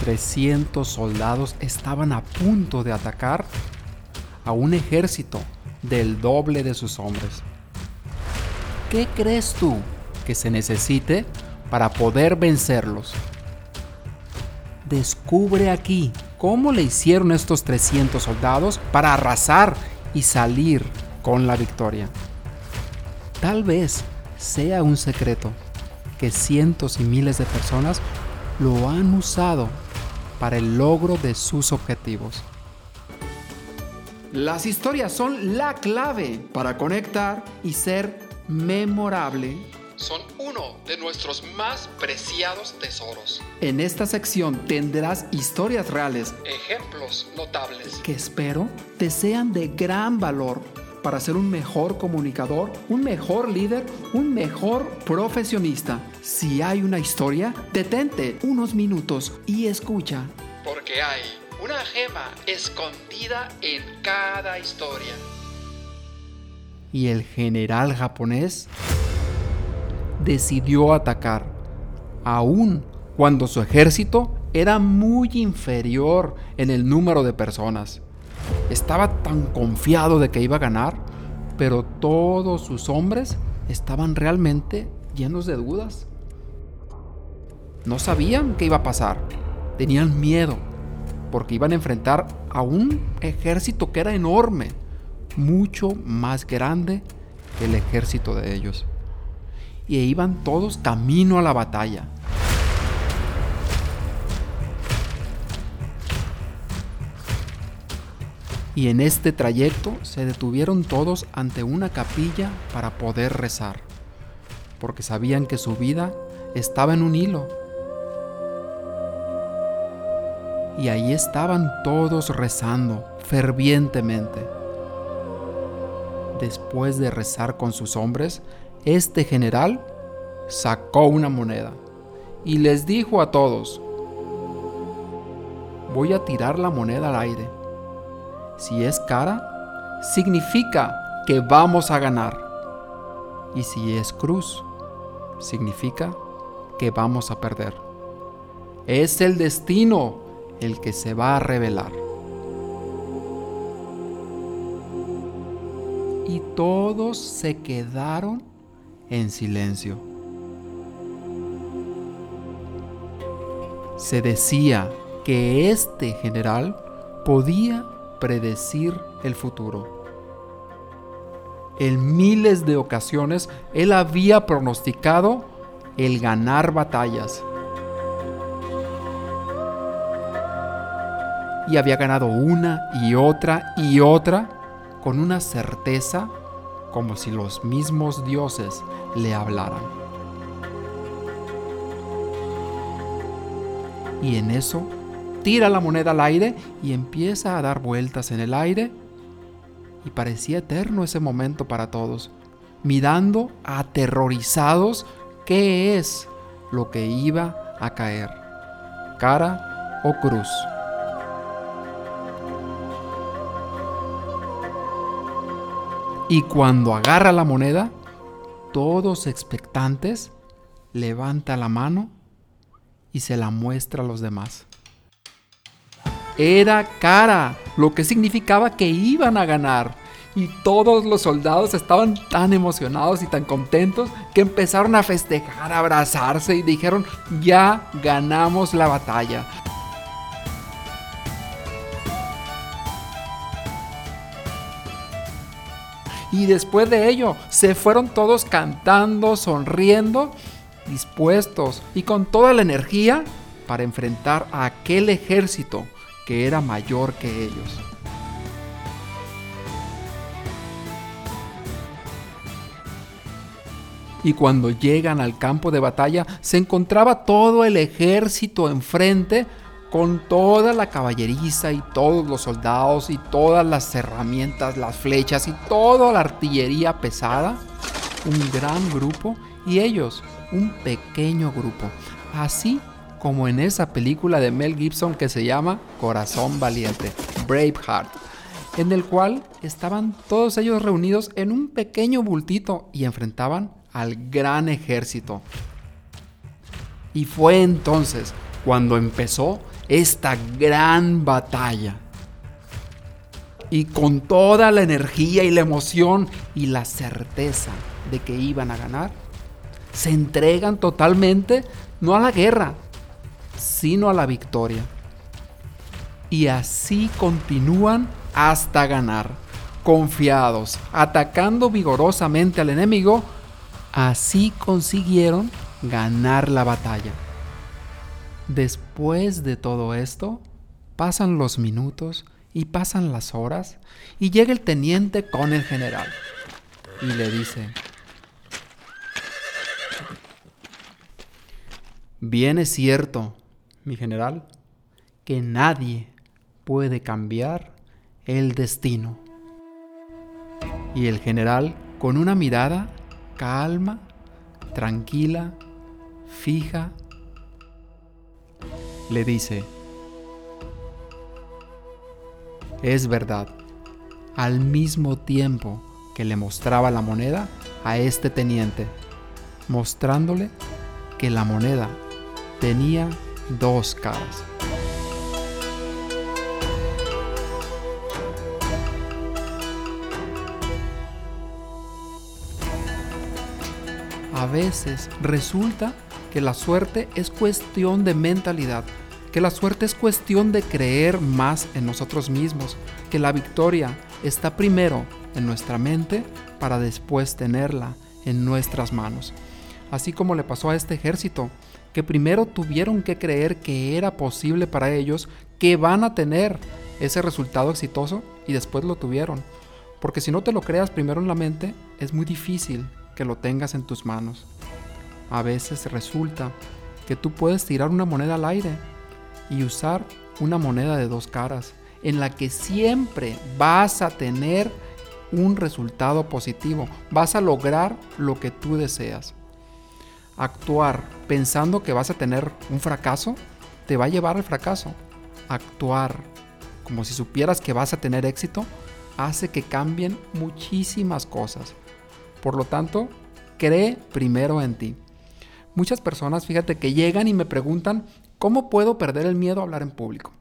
300 soldados estaban a punto de atacar a un ejército del doble de sus hombres. ¿Qué crees tú que se necesite para poder vencerlos? Descubre aquí cómo le hicieron estos 300 soldados para arrasar y salir con la victoria. Tal vez sea un secreto que cientos y miles de personas lo han usado para el logro de sus objetivos. Las historias son la clave para conectar y ser memorable. Son uno de nuestros más preciados tesoros. En esta sección tendrás historias reales, Ejemplos notables. que espero te sean de gran valor para ser un mejor comunicador, un mejor líder, un mejor profesionista. Si hay una historia, detente unos minutos y escucha. Porque hay una gema escondida en cada historia. Y el general japonés decidió atacar, aun cuando su ejército era muy inferior en el número de personas. Estaba tan confiado de que iba a ganar, pero todos sus hombres estaban realmente llenos de dudas. No sabían qué iba a pasar, tenían miedo, porque iban a enfrentar a un ejército que era enorme, mucho más grande que el ejército de ellos. Y iban todos camino a la batalla. Y en este trayecto se detuvieron todos ante una capilla para poder rezar, porque sabían que su vida estaba en un hilo. Y ahí estaban todos rezando fervientemente. Después de rezar con sus hombres, este general sacó una moneda y les dijo a todos, voy a tirar la moneda al aire si es cara, significa que vamos a ganar. Y si es cruz, significa que vamos a perder. Es el destino el que se va a revelar. Y todos se quedaron en silencio. Se decía que este general podía predecir el futuro. En miles de ocasiones él había pronosticado el ganar batallas. Y había ganado una y otra y otra con una certeza como si los mismos dioses le hablaran. Y en eso tira la moneda al aire y empieza a dar vueltas en el aire. Y parecía eterno ese momento para todos, mirando aterrorizados qué es lo que iba a caer, cara o cruz. Y cuando agarra la moneda, todos expectantes, levanta la mano y se la muestra a los demás era cara, lo que significaba que iban a ganar. Y todos los soldados estaban tan emocionados y tan contentos que empezaron a festejar, a abrazarse y dijeron, ya ganamos la batalla. Y después de ello, se fueron todos cantando, sonriendo, dispuestos y con toda la energía para enfrentar a aquel ejército que era mayor que ellos. Y cuando llegan al campo de batalla, se encontraba todo el ejército enfrente con toda la caballeriza y todos los soldados y todas las herramientas, las flechas y toda la artillería pesada. Un gran grupo y ellos, un pequeño grupo. Así como en esa película de Mel Gibson que se llama Corazón Valiente, Braveheart, en el cual estaban todos ellos reunidos en un pequeño bultito y enfrentaban al gran ejército. Y fue entonces cuando empezó esta gran batalla. Y con toda la energía y la emoción y la certeza de que iban a ganar, se entregan totalmente no a la guerra, sino a la victoria. Y así continúan hasta ganar, confiados, atacando vigorosamente al enemigo, así consiguieron ganar la batalla. Después de todo esto, pasan los minutos y pasan las horas y llega el teniente con el general y le dice, bien es cierto, mi general, que nadie puede cambiar el destino. Y el general, con una mirada calma, tranquila, fija, le dice, es verdad, al mismo tiempo que le mostraba la moneda a este teniente, mostrándole que la moneda tenía dos caras. A veces resulta que la suerte es cuestión de mentalidad, que la suerte es cuestión de creer más en nosotros mismos, que la victoria está primero en nuestra mente para después tenerla en nuestras manos. Así como le pasó a este ejército, que primero tuvieron que creer que era posible para ellos que van a tener ese resultado exitoso y después lo tuvieron. Porque si no te lo creas primero en la mente, es muy difícil que lo tengas en tus manos. A veces resulta que tú puedes tirar una moneda al aire y usar una moneda de dos caras, en la que siempre vas a tener un resultado positivo, vas a lograr lo que tú deseas. Actuar pensando que vas a tener un fracaso te va a llevar al fracaso. Actuar como si supieras que vas a tener éxito hace que cambien muchísimas cosas. Por lo tanto, cree primero en ti. Muchas personas, fíjate, que llegan y me preguntan, ¿cómo puedo perder el miedo a hablar en público?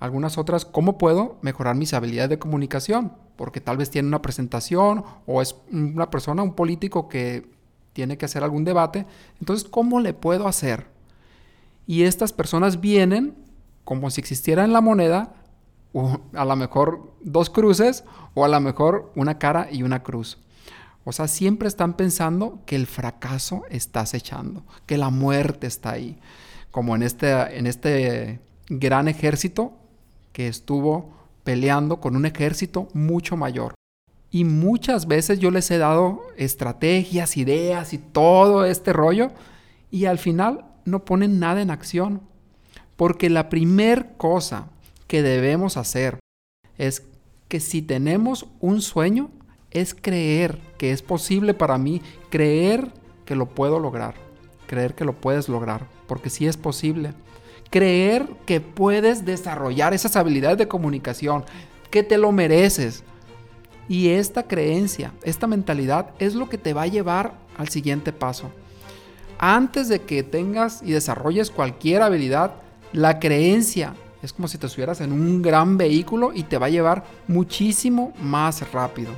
Algunas otras, ¿cómo puedo mejorar mis habilidades de comunicación? Porque tal vez tiene una presentación o es una persona, un político que tiene que hacer algún debate. Entonces, ¿cómo le puedo hacer? Y estas personas vienen como si existiera en la moneda o a lo mejor dos cruces o a lo mejor una cara y una cruz. O sea, siempre están pensando que el fracaso está acechando, que la muerte está ahí. Como en este, en este gran ejército que estuvo peleando con un ejército mucho mayor. Y muchas veces yo les he dado estrategias, ideas y todo este rollo y al final no ponen nada en acción. Porque la primer cosa que debemos hacer es que si tenemos un sueño, es creer que es posible para mí, creer que lo puedo lograr, creer que lo puedes lograr, porque sí es posible. Creer que puedes desarrollar esas habilidades de comunicación, que te lo mereces. Y esta creencia, esta mentalidad es lo que te va a llevar al siguiente paso. Antes de que tengas y desarrolles cualquier habilidad, la creencia es como si te subieras en un gran vehículo y te va a llevar muchísimo más rápido.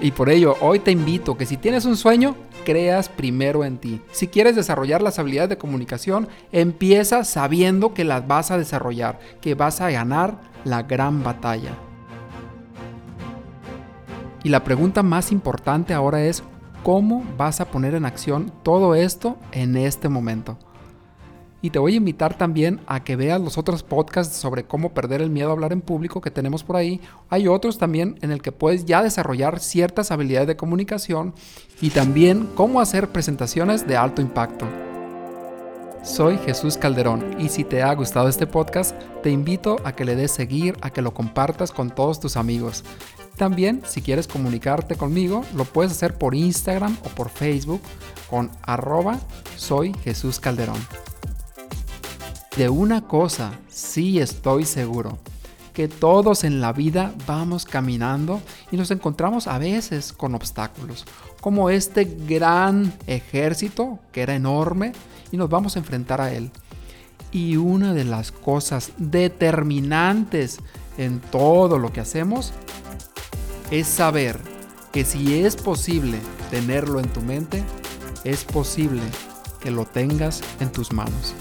Y por ello, hoy te invito que si tienes un sueño, creas primero en ti. Si quieres desarrollar las habilidades de comunicación, empieza sabiendo que las vas a desarrollar, que vas a ganar la gran batalla. Y la pregunta más importante ahora es, ¿cómo vas a poner en acción todo esto en este momento? Y te voy a invitar también a que veas los otros podcasts sobre cómo perder el miedo a hablar en público que tenemos por ahí. Hay otros también en el que puedes ya desarrollar ciertas habilidades de comunicación y también cómo hacer presentaciones de alto impacto. Soy Jesús Calderón y si te ha gustado este podcast, te invito a que le des seguir, a que lo compartas con todos tus amigos. También, si quieres comunicarte conmigo, lo puedes hacer por Instagram o por Facebook con arroba soy Jesús Calderón. De una cosa sí estoy seguro, que todos en la vida vamos caminando y nos encontramos a veces con obstáculos, como este gran ejército que era enorme y nos vamos a enfrentar a él. Y una de las cosas determinantes en todo lo que hacemos es saber que si es posible tenerlo en tu mente, es posible que lo tengas en tus manos.